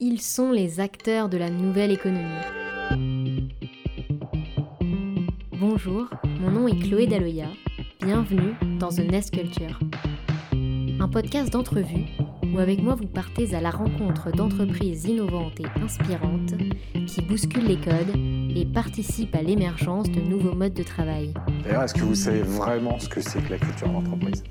Ils sont les acteurs de la nouvelle économie. Bonjour, mon nom est Chloé Daloya. Bienvenue dans The Nest Culture. Un podcast d'entrevue où avec moi vous partez à la rencontre d'entreprises innovantes et inspirantes qui bousculent les codes et participent à l'émergence de nouveaux modes de travail. D'ailleurs, est-ce que vous savez vraiment ce que c'est que la culture d'entreprise?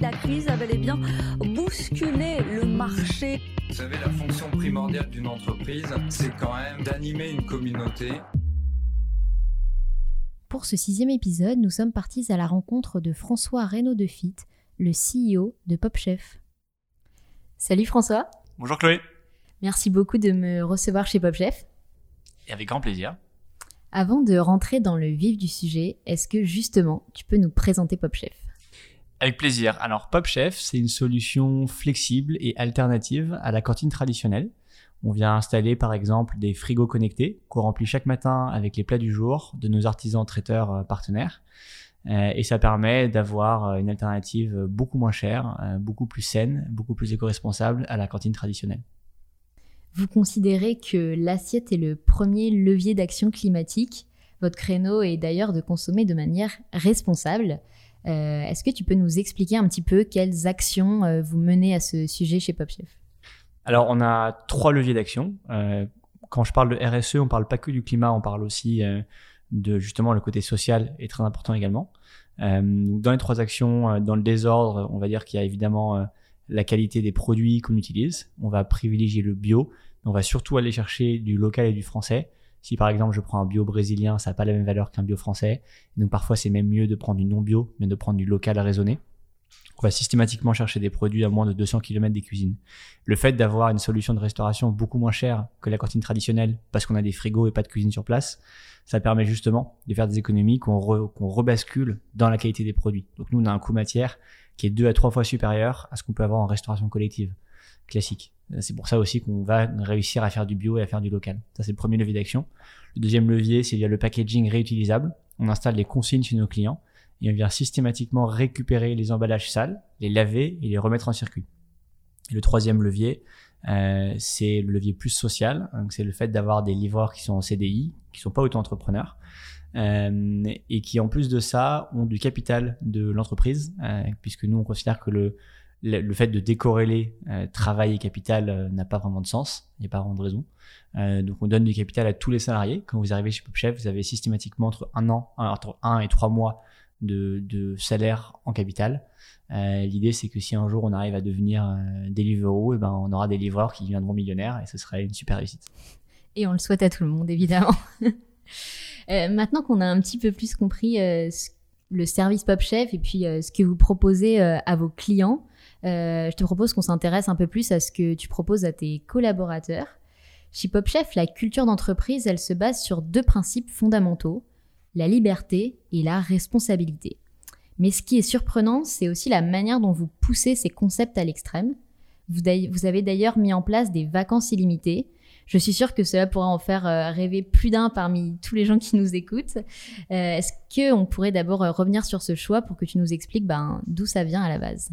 La crise a bel et bien bousculé le marché. Vous savez, la fonction primordiale d'une entreprise, c'est quand même d'animer une communauté. Pour ce sixième épisode, nous sommes partis à la rencontre de François Reynaud de Fit, le CEO de PopChef. Salut François. Bonjour Chloé. Merci beaucoup de me recevoir chez PopChef. Et avec grand plaisir. Avant de rentrer dans le vif du sujet, est-ce que justement tu peux nous présenter PopChef? Avec plaisir. Alors PopChef, c'est une solution flexible et alternative à la cantine traditionnelle. On vient installer par exemple des frigos connectés qu'on remplit chaque matin avec les plats du jour de nos artisans traiteurs euh, partenaires. Euh, et ça permet d'avoir euh, une alternative beaucoup moins chère, beaucoup plus saine, beaucoup plus éco-responsable à la cantine traditionnelle. Vous considérez que l'assiette est le premier levier d'action climatique. Votre créneau est d'ailleurs de consommer de manière responsable. Est-ce que tu peux nous expliquer un petit peu quelles actions vous menez à ce sujet chez PopChef alors, on a trois leviers d'action. Euh, quand je parle de RSE, on parle pas que du climat, on parle aussi euh, de justement le côté social est très important également. Euh, dans les trois actions, euh, dans le désordre, on va dire qu'il y a évidemment euh, la qualité des produits qu'on utilise. On va privilégier le bio. On va surtout aller chercher du local et du français. Si par exemple je prends un bio brésilien, ça n'a pas la même valeur qu'un bio français. Donc parfois c'est même mieux de prendre du non bio, mais de prendre du local raisonné. On va systématiquement chercher des produits à moins de 200 km des cuisines. Le fait d'avoir une solution de restauration beaucoup moins chère que la cantine traditionnelle, parce qu'on a des frigos et pas de cuisine sur place, ça permet justement de faire des économies qu'on rebascule dans la qualité des produits. Donc nous, on a un coût matière qui est deux à trois fois supérieur à ce qu'on peut avoir en restauration collective classique. C'est pour ça aussi qu'on va réussir à faire du bio et à faire du local. Ça, c'est le premier levier d'action. Le deuxième levier, c'est via le packaging réutilisable. On installe des consignes chez nos clients et on vient systématiquement récupérer les emballages sales, les laver et les remettre en circuit. Et le troisième levier, euh, c'est le levier plus social. C'est le fait d'avoir des livreurs qui sont en CDI, qui sont pas auto-entrepreneurs, euh, et qui en plus de ça ont du capital de l'entreprise, euh, puisque nous on considère que le, le, fait de décorréler euh, travail et capital euh, n'a pas vraiment de sens, il n'y a pas vraiment de raison. Euh, donc on donne du capital à tous les salariés. Quand vous arrivez chez PopChef, vous avez systématiquement entre un an, entre un et trois mois de, salaire en capital. L'idée, c'est que si un jour on arrive à devenir Deliveroo, et eh ben, on aura des livreurs qui deviendront millionnaires et ce serait une super réussite. Et on le souhaite à tout le monde, évidemment. maintenant qu'on a un petit peu plus compris le service Pop Chef et puis ce que vous proposez à vos clients, je te propose qu'on s'intéresse un peu plus à ce que tu proposes à tes collaborateurs. Chez Pop Chef, la culture d'entreprise, elle se base sur deux principes fondamentaux la liberté et la responsabilité. Mais ce qui est surprenant, c'est aussi la manière dont vous poussez ces concepts à l'extrême. Vous, avez d'ailleurs mis en place des vacances illimitées. Je suis sûre que cela pourra en faire euh, rêver plus d'un parmi tous les gens qui nous écoutent. Euh, est-ce qu'on pourrait d'abord euh, revenir sur ce choix pour que tu nous expliques ben, d'où ça vient à la base?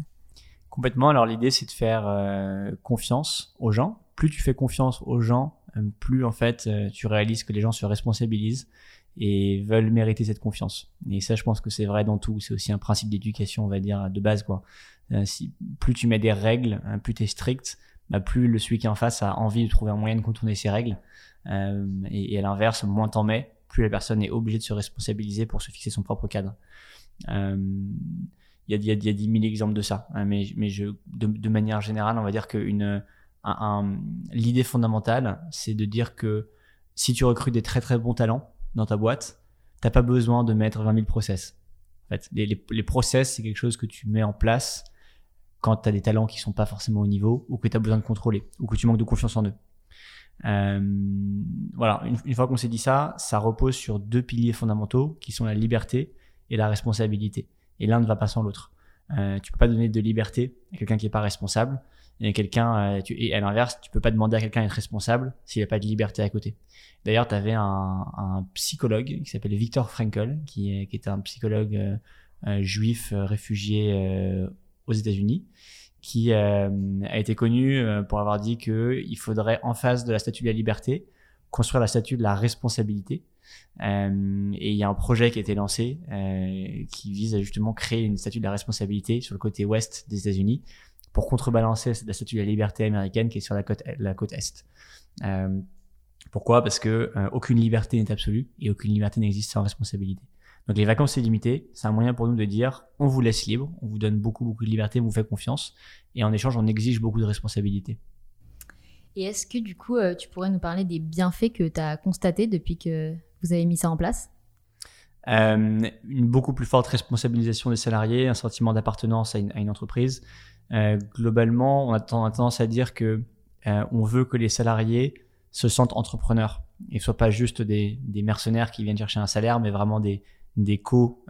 Complètement. Alors l'idée, c'est de faire confiance aux gens. Plus tu fais confiance aux gens, plus en fait tu réalises que les gens se responsabilisent et veulent mériter cette confiance. Et ça, je pense que c'est vrai dans tout. C'est aussi un principe d'éducation, on va dire, de base. Quoi. Euh, si, plus tu mets des règles, hein, plus tu es strict, bah, plus le celui qui est en face a envie de trouver un moyen de contourner ces règles. Euh, et, à l'inverse, moins t'en mets, plus la personne est obligée de se responsabiliser pour se fixer son propre cadre. Euh, il y, a, y, a, 10 000 exemples de ça. Hein, mais mais je, de, manière générale, on va dire que un, l'idée fondamentale, c'est de dire que si tu recrutes des très très bons talents, dans ta boîte, t'as pas besoin de mettre 20 000 process. Les, les, process, c'est quelque chose que tu mets en place quand tu as des talents qui sont pas forcément au niveau ou que tu as besoin de contrôler ou que tu manques de confiance en eux. Euh, voilà, une, fois qu'on s'est dit ça, ça repose sur deux piliers fondamentaux qui sont la liberté et la responsabilité. Et l'un ne va pas sans l'autre. Euh, tu peux pas donner de liberté à quelqu'un qui est pas responsable et quelqu'un euh, à l'inverse, tu peux pas demander à quelqu'un d'être responsable s'il n'y a pas de liberté à côté. D'ailleurs, tu avais un, psychologue qui s'appelle Viktor Frankl, qui, est, un psychologue euh, euh juif réfugié aux États-Unis, qui a été connu pour avoir dit qu'il faudrait, en face de la statue de la liberté, construire la statue de la responsabilité. Euh, et il y a un projet qui a été lancé euh, qui vise à justement créer une statue de la responsabilité sur le côté ouest des États-Unis pour contrebalancer la statue de la liberté américaine qui est sur la côte, la côte est. Euh, pourquoi? Parce que aucune liberté n'est absolue et aucune liberté n'existe sans responsabilité. Donc les vacances illimitées, c'est un moyen pour nous de dire on vous laisse libre, on vous donne beaucoup beaucoup de liberté, on vous fait confiance et en échange on exige beaucoup de responsabilité. Et est-ce que du coup tu pourrais nous parler des bienfaits que tu as constatés depuis que vous avez mis ça en place euh, une beaucoup plus forte responsabilisation des salariés, un sentiment d'appartenance à, une, entreprise. Euh, globalement, on a, tendance à dire que euh, on veut que les salariés se sentent entrepreneurs et soient pas juste des, des, mercenaires qui viennent chercher un salaire, mais vraiment des, des co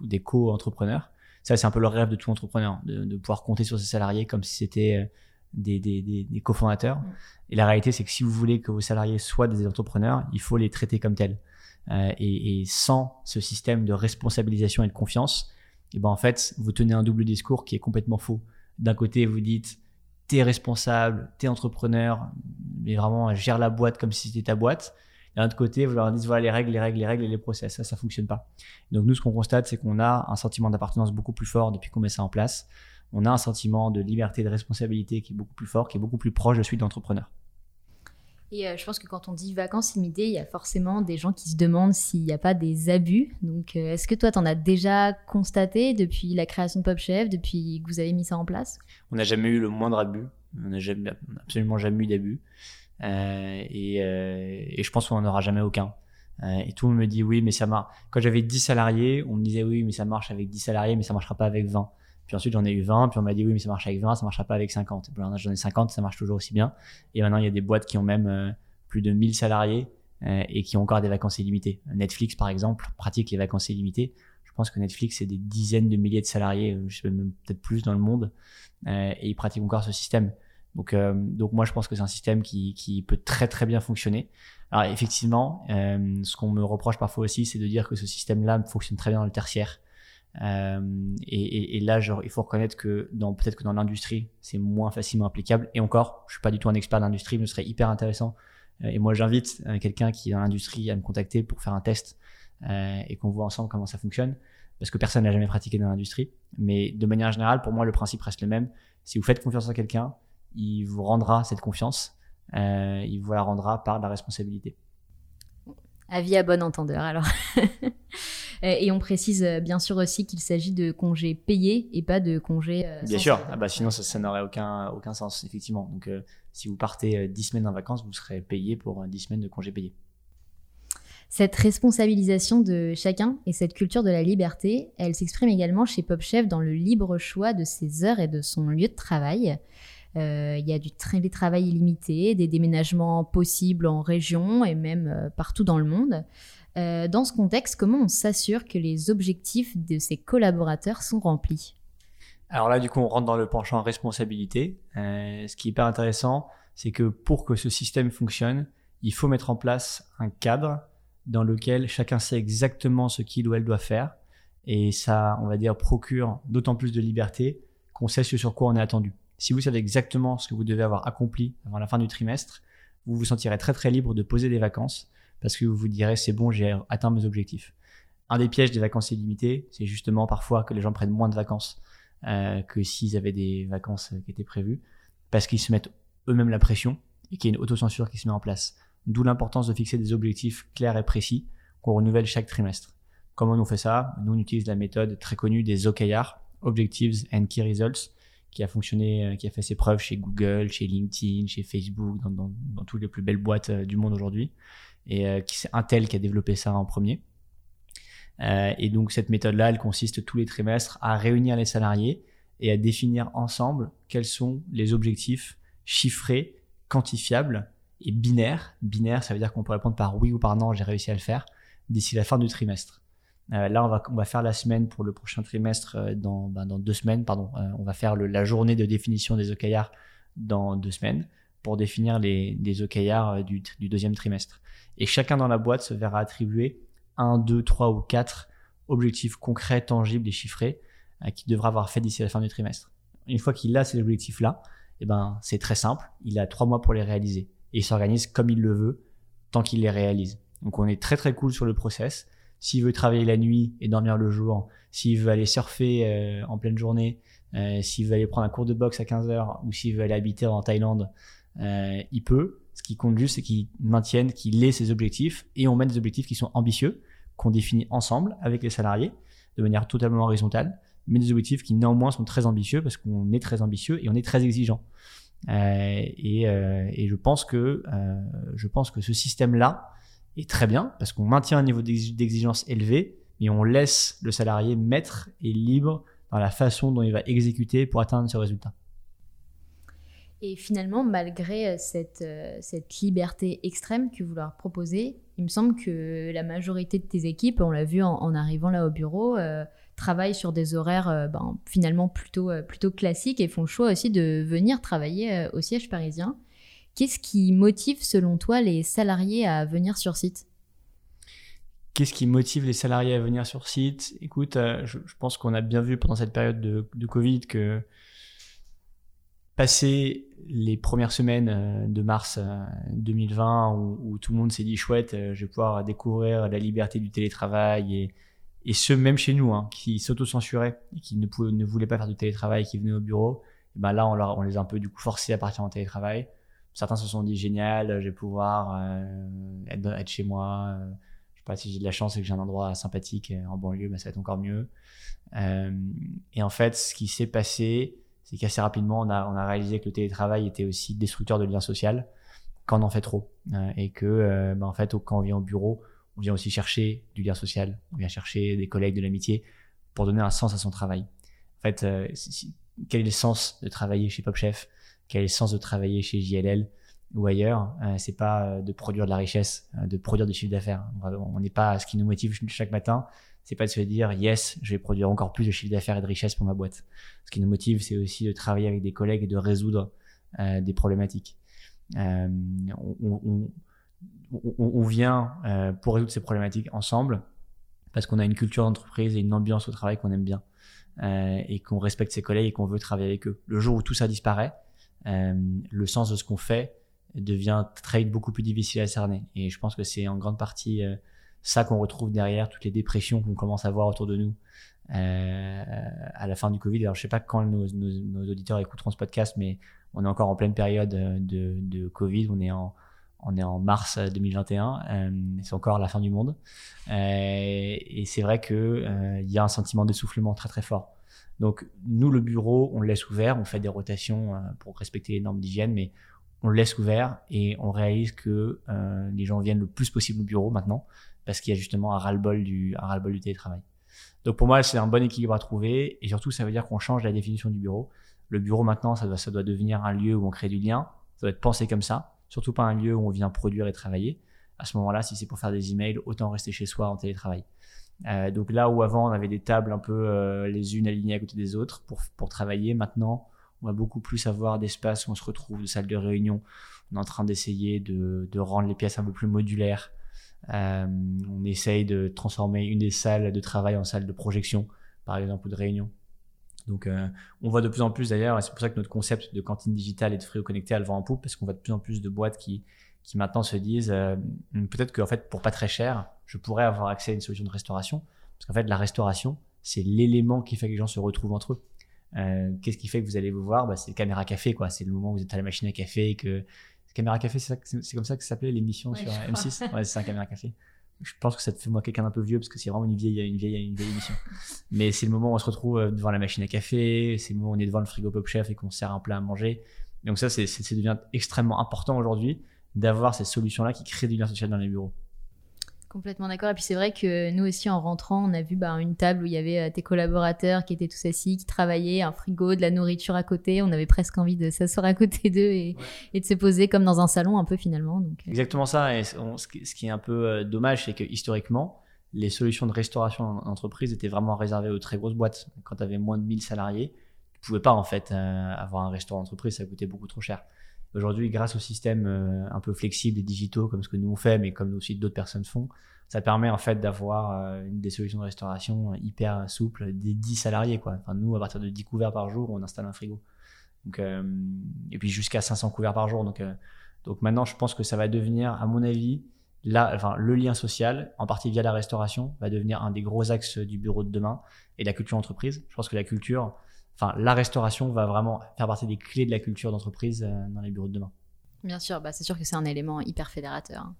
des co-entrepreneurs. Ça, c'est un peu le rêve de tout entrepreneur, de, de, pouvoir compter sur ses salariés comme si c'était des, des, des, des cofondateurs. Et la réalité, c'est que si vous voulez que vos salariés soient des entrepreneurs, il faut les traiter comme tels. Euh, et, et, sans ce système de responsabilisation et de confiance, et eh ben en fait, vous tenez un double discours qui est complètement faux. D'un côté, vous dites t'es responsable, t'es entrepreneur, mais vraiment gère la boîte comme si c'était ta boîte. D'un autre côté, vous leur dites voilà les règles, les règles, les règles et les process. Ça, ça fonctionne pas. Donc nous, ce qu'on constate, c'est qu'on a un sentiment d'appartenance beaucoup plus fort depuis qu'on met ça en place. On a un sentiment de liberté, de responsabilité qui est beaucoup plus fort, qui est beaucoup plus proche de celui de l'entrepreneur. Et euh, je pense que quand on dit vacances limitées, il y a forcément des gens qui se demandent s'il n'y a pas des abus. Donc, euh, est-ce que toi, tu en as déjà constaté depuis la création de Pop Chef, depuis que vous avez mis ça en place? On n'a jamais eu le moindre abus. On n'a absolument jamais eu d'abus. Euh, et, je pense qu'on n'en aura jamais aucun. et tout le monde me dit oui, mais ça marche. Quand j'avais 10 salariés, on me disait oui, mais ça marche avec 10 salariés, mais ça marchera pas avec 20. Puis ensuite, j'en ai eu 20, puis on m'a dit oui, mais ça marche avec 20, ça marchera pas avec 50. J'en ai 50, ça marche toujours aussi bien. Et maintenant, il y a des boîtes qui ont même euh, plus de 1000 salariés euh, et qui ont encore des vacances illimitées. Netflix, par exemple, pratique les vacances illimitées. Je pense que Netflix, c'est des dizaines de milliers de salariés, euh, je sais même peut-être plus dans le monde, et ils pratiquent encore ce système. Donc, donc moi, je pense que c'est un système qui, qui peut très très bien fonctionner. Alors effectivement, ce qu'on me reproche parfois aussi, c'est de dire que ce système-là fonctionne très bien dans le tertiaire. Euh, et, là, il faut reconnaître que peut-être que dans l'industrie, c'est moins facilement applicable. Et encore, je suis pas du tout un expert d'industrie, mais ce serait hyper intéressant. Euh, et moi, j'invite euh, quelqu'un qui est dans l'industrie à me contacter pour faire un test et qu'on voit ensemble comment ça fonctionne, parce que personne n'a jamais pratiqué dans l'industrie. Mais de manière générale, pour moi, le principe reste le même. Si vous faites confiance en quelqu'un, il vous rendra cette confiance. Il vous la rendra par la responsabilité. Avis à bon entendeur, alors. Euh, et on précise euh, bien sûr aussi qu'il s'agit de congés payés et pas de congés. Euh, bien sûr, ah bah sinon ça, ça n'aurait aucun, aucun sens, effectivement. Donc si vous partez 10 semaines en vacances, vous serez payé pour 10 semaines de congés payés. Cette responsabilisation de chacun et cette culture de la liberté, elle s'exprime également chez PopChef dans le libre choix de ses heures et de son lieu de travail. Euh, il y a du télétravail illimité, des déménagements possibles en région et même partout dans le monde. Euh, dans ce contexte, comment on s'assure que les objectifs de ses collaborateurs sont remplis? Alors là, du coup, on rentre dans le penchant responsabilité. ce qui est hyper intéressant, c'est que pour que ce système fonctionne, il faut mettre en place un cadre dans lequel chacun sait exactement ce qu'il ou elle doit faire. Et ça, on va dire, procure d'autant plus de liberté qu'on sait ce sur quoi on est attendu. Si vous savez exactement ce que vous devez avoir accompli avant la fin du trimestre, vous vous sentirez très très libre de poser des vacances parce que vous vous direz c'est bon, j'ai atteint mes objectifs. Un des pièges des vacances illimitées, c'est justement parfois que les gens prennent moins de vacances euh, que s'ils avaient des vacances qui étaient prévues parce qu'ils se mettent eux-mêmes la pression et qu'il y a une autocensure qui se met en place. D'où l'importance de fixer des objectifs clairs et précis qu'on renouvelle chaque trimestre. Comment on fait ça? Nous, on utilise la méthode très connue des OKR, Objectives and Key Results, qui a fonctionné, euh, qui a fait ses preuves chez Google, chez LinkedIn, chez Facebook, dans, toutes les plus belles boîtes euh, du monde aujourd'hui. Et euh, c'est Intel qui a développé ça en premier. Euh, et donc cette méthode-là, elle consiste tous les trimestres à réunir les salariés et à définir ensemble quels sont les objectifs chiffrés, quantifiables et binaires. Binaire, ça veut dire qu'on peut répondre par oui ou par non, j'ai réussi à le faire, d'ici la fin du trimestre. Euh, là, on va, faire la semaine pour le prochain trimestre dans, ben, dans deux semaines. Pardon, on va faire la journée de définition des OKR dans deux semaines pour définir les, les OKR du, du, deuxième trimestre. Et chacun dans la boîte se verra attribuer un, deux, trois ou quatre objectifs concrets, tangibles et chiffrés qui devra avoir fait d'ici la fin du trimestre. Une fois qu'il a ces objectifs-là, eh ben, c'est très simple. Il a trois mois pour les réaliser. Et il s'organise comme il le veut, tant qu'il les réalise. Donc on est très très cool sur le process. S'il veut travailler la nuit et dormir le jour, s'il veut aller surfer euh, en pleine journée, euh, s'il veut aller prendre un cours de boxe à 15 heures ou s'il veut aller habiter en Thaïlande, euh, il peut. Ce qui compte juste, c'est qu'il maintienne, qu'il ait ses objectifs et on met des objectifs qui sont ambitieux, qu'on définit ensemble avec les salariés de manière totalement horizontale, mais des objectifs qui néanmoins sont très ambitieux parce qu'on est très ambitieux et on est très exigeant. Euh, et, euh, et, je pense que euh, je pense que ce système-là est très bien parce qu'on maintient un niveau d'exigence élevé, mais on laisse le salarié maître et libre dans la façon dont il va exécuter pour atteindre ce résultat. Et finalement, malgré cette, cette liberté extrême que vous leur proposez, il me semble que la majorité de tes équipes, on l'a vu en, arrivant là au bureau, euh, travaillent sur des horaires euh, ben, finalement plutôt, euh, plutôt classiques et font le choix aussi de venir travailler au siège parisien. Qu'est-ce qui motive selon toi les salariés à venir sur site? Qu'est-ce qui motive les salariés à venir sur site? Écoute, je, pense qu'on a bien vu pendant cette période de, de Covid que passer les premières semaines euh, de mars 2020 euh, où, tout le monde s'est dit chouette, euh, je vais pouvoir découvrir la liberté du télétravail et, et ceux même chez nous hein, qui s'auto-censuraient et qui ne, ne voulaient pas faire du télétravail, qui venaient au bureau, et ben là on, les a un peu du coup forcés à partir en télétravail. Certains se sont dit génial, je vais pouvoir être, être, chez moi. je sais pas si j'ai de la chance et que j'ai un endroit sympathique en banlieue, ben ça va être encore mieux. et en fait, ce qui s'est passé, c'est qu'assez rapidement, on a, on a réalisé que le télétravail était aussi destructeur de lien social quand on en fait trop. Euh, et que, euh, bah, en fait, quand on vient au bureau, on vient aussi chercher du lien social, on vient chercher des collègues, de l'amitié, pour donner un sens à son travail. En fait, euh, quel est le sens de travailler chez PopChef Quel est le sens de travailler chez JLL ou ailleurs? C'est pas de produire de la richesse, de produire des chiffres d'affaires. On n'est pas ce qui nous motive chaque matin, c'est pas de se dire yes, je vais produire encore plus de chiffre d'affaires et de richesse pour ma boîte. Ce qui nous motive, c'est aussi de travailler avec des collègues et de résoudre euh, des problématiques. Euh, on, on, on, vient euh, pour résoudre ces problématiques ensemble parce qu'on a une culture d'entreprise et une ambiance au travail qu'on aime bien euh, et qu'on respecte ses collègues et qu'on veut travailler avec eux. Le jour où tout ça disparaît, euh, le sens de ce qu'on fait devient très beaucoup plus difficile à cerner. Et je pense que c'est en grande partie ça qu'on retrouve derrière toutes les dépressions qu'on commence à voir autour de nous euh, à la fin du Covid. Alors je sais pas quand nos, auditeurs écouteront ce podcast, mais on est encore en pleine période de, de Covid. On est en on est en mars 2021, euh, c'est encore la fin du monde, euh, et c'est vrai que euh, il y a un sentiment d'essoufflement très très fort. Donc nous le bureau, on le laisse ouvert, on fait des rotations euh, pour respecter les normes d'hygiène, mais on le laisse ouvert et on réalise que euh, les gens viennent le plus possible au bureau maintenant parce qu'il y a justement un ras-le-bol du, ras-le-bol du télétravail. Donc pour moi, c'est un bon équilibre à trouver et surtout, ça veut dire qu'on change la définition du bureau. Le bureau maintenant, ça doit, ça doit devenir un lieu où on crée du lien. Ça doit être pensé comme ça, surtout pas un lieu où on vient produire et travailler. À ce moment-là, si c'est pour faire des emails, autant rester chez soi en télétravail. Euh, donc là où avant on avait des tables un peu euh, les unes alignées à côté des autres pour, pour travailler, maintenant on va beaucoup plus avoir d'espace où on se retrouve, de salles de réunion. On est en train d'essayer de, de rendre les pièces un peu plus modulaires, euh, on essaye de transformer une des salles de travail en salle de projection, par exemple, ou de réunion. Donc, euh, on voit de plus en plus d'ailleurs, et c'est pour ça que notre concept de cantine digitale et de frigo connecté, elle vend en poupe, parce qu'on voit de plus en plus de boîtes qui, qui maintenant se disent, euh, peut-être qu'en fait, pour pas très cher, je pourrais avoir accès à une solution de restauration, parce qu'en fait, la restauration, c'est l'élément qui fait que les gens se retrouvent entre eux. Qu'est-ce qui fait que vous allez vous voir? Bah, C'est le caméra café, quoi. C'est le moment où vous êtes à la machine à café et que Caméra Café, c'est comme ça que ça s'appelait l'émission sur M6 Ouais, c'est un Caméra Café. Je pense que ça te fait moi quelqu'un d'un peu vieux parce que c'est vraiment une vieille, une vieille, une vieille émission. Mais c'est le moment où on se retrouve euh, devant la machine à café, c'est le moment où on est devant le frigo Pop Chef et qu'on sert un plat à manger. Donc ça, c'est, ça devient extrêmement important aujourd'hui d'avoir ces solutions-là qui créent du lien social dans les bureaux. Complètement d'accord. Et puis c'est vrai que nous aussi, en rentrant, on a vu bah, une table où il y avait euh, tes collaborateurs qui étaient tous assis, qui travaillaient, un frigo, de la nourriture à côté. On avait presque envie de s'asseoir à côté d'eux et, de se poser comme dans un salon un peu finalement. Donc, euh. Exactement ça. Et ce qui est un peu euh, dommage, c'est que historiquement, les solutions de restauration en entreprise étaient vraiment réservées aux très grosses boîtes. Quand tu avais moins de 1000 salariés, tu pouvais pas en fait avoir un restaurant d'entreprise, ça coûtait beaucoup trop cher. Aujourd'hui, grâce aux systèmes euh, un peu flexibles et digitaux, comme ce que nous on fait, mais comme aussi d'autres personnes font, ça permet en fait d'avoir euh, des solutions de restauration hyper souples des 10 salariés. Quoi. Enfin, nous, à partir de 10 couverts par jour, on installe un frigo. Euh, et puis jusqu'à 500 couverts par jour. Donc, donc maintenant, je pense que ça va devenir, à mon avis, là, enfin, le lien social, en partie via la restauration, va devenir un des gros axes du bureau de demain et la culture entreprise. Je pense que la culture, enfin, la restauration va vraiment faire partie des clés de la culture d'entreprise euh, dans les bureaux de demain. Bien sûr, bah c'est sûr que c'est un élément hyper fédérateur. hein.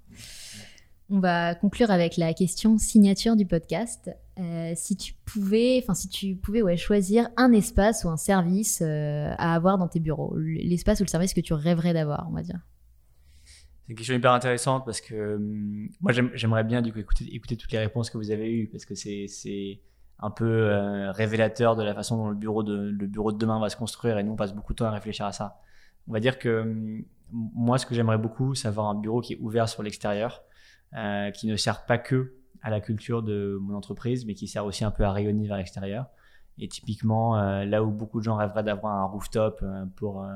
On va conclure avec la question signature du podcast. Euh, si tu pouvais, enfin si tu pouvais ouais, choisir un espace ou un service euh, à avoir dans tes bureaux, l'espace ou le service que tu rêverais d'avoir, on va dire. C'est une question hyper intéressante parce que hum, moi j'aime- j'aimerais bien du coup écouter, écouter toutes les réponses que vous avez eues parce que c'est c'est un peu euh, révélateur de la façon dont le bureau de le bureau de demain va se construire et nous on passe beaucoup de temps à réfléchir à ça. On va dire que moi ce que j'aimerais beaucoup c'est avoir un bureau qui est ouvert sur l'extérieur, euh, qui ne sert pas que à la culture de mon entreprise mais qui sert aussi un peu à rayonner vers l'extérieur. Et typiquement euh, là où beaucoup de gens rêveraient d'avoir un rooftop pour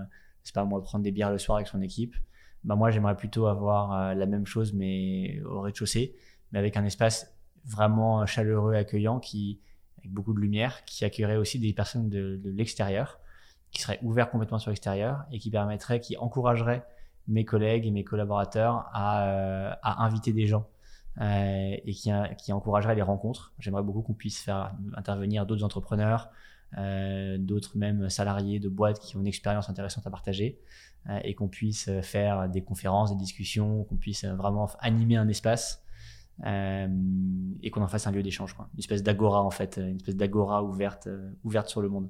sais pas moi prendre des bières le soir avec son équipe bah moi j'aimerais plutôt avoir la même chose mais au rez-de-chaussée, mais avec un espace vraiment chaleureux, accueillant, qui avec beaucoup de lumière, qui accueillerait aussi des personnes de, l'extérieur, qui serait ouvert complètement sur l'extérieur et qui permettrait, qui encouragerait mes collègues et mes collaborateurs à, euh, inviter des gens euh, et qui, encouragerait les rencontres. J'aimerais beaucoup qu'on puisse faire intervenir d'autres entrepreneurs, euh, d'autres même salariés de boîtes qui ont une expérience intéressante à partager et qu'on puisse faire des conférences, des discussions, qu'on puisse vraiment animer un espace et qu'on en fasse un lieu d'échange, quoi. une espèce d'agora en fait, une espèce d'agora ouverte, euh, ouverte sur le monde.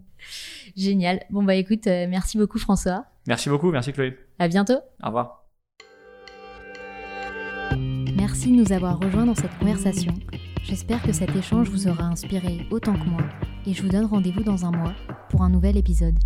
Génial. Bon bah écoute, euh, merci beaucoup François. Merci beaucoup, merci Chloé. À bientôt. Au revoir. Merci de nous avoir rejoints dans cette conversation. J'espère que cet échange vous aura inspiré autant que moi et je vous donne rendez-vous dans un mois pour un nouvel épisode.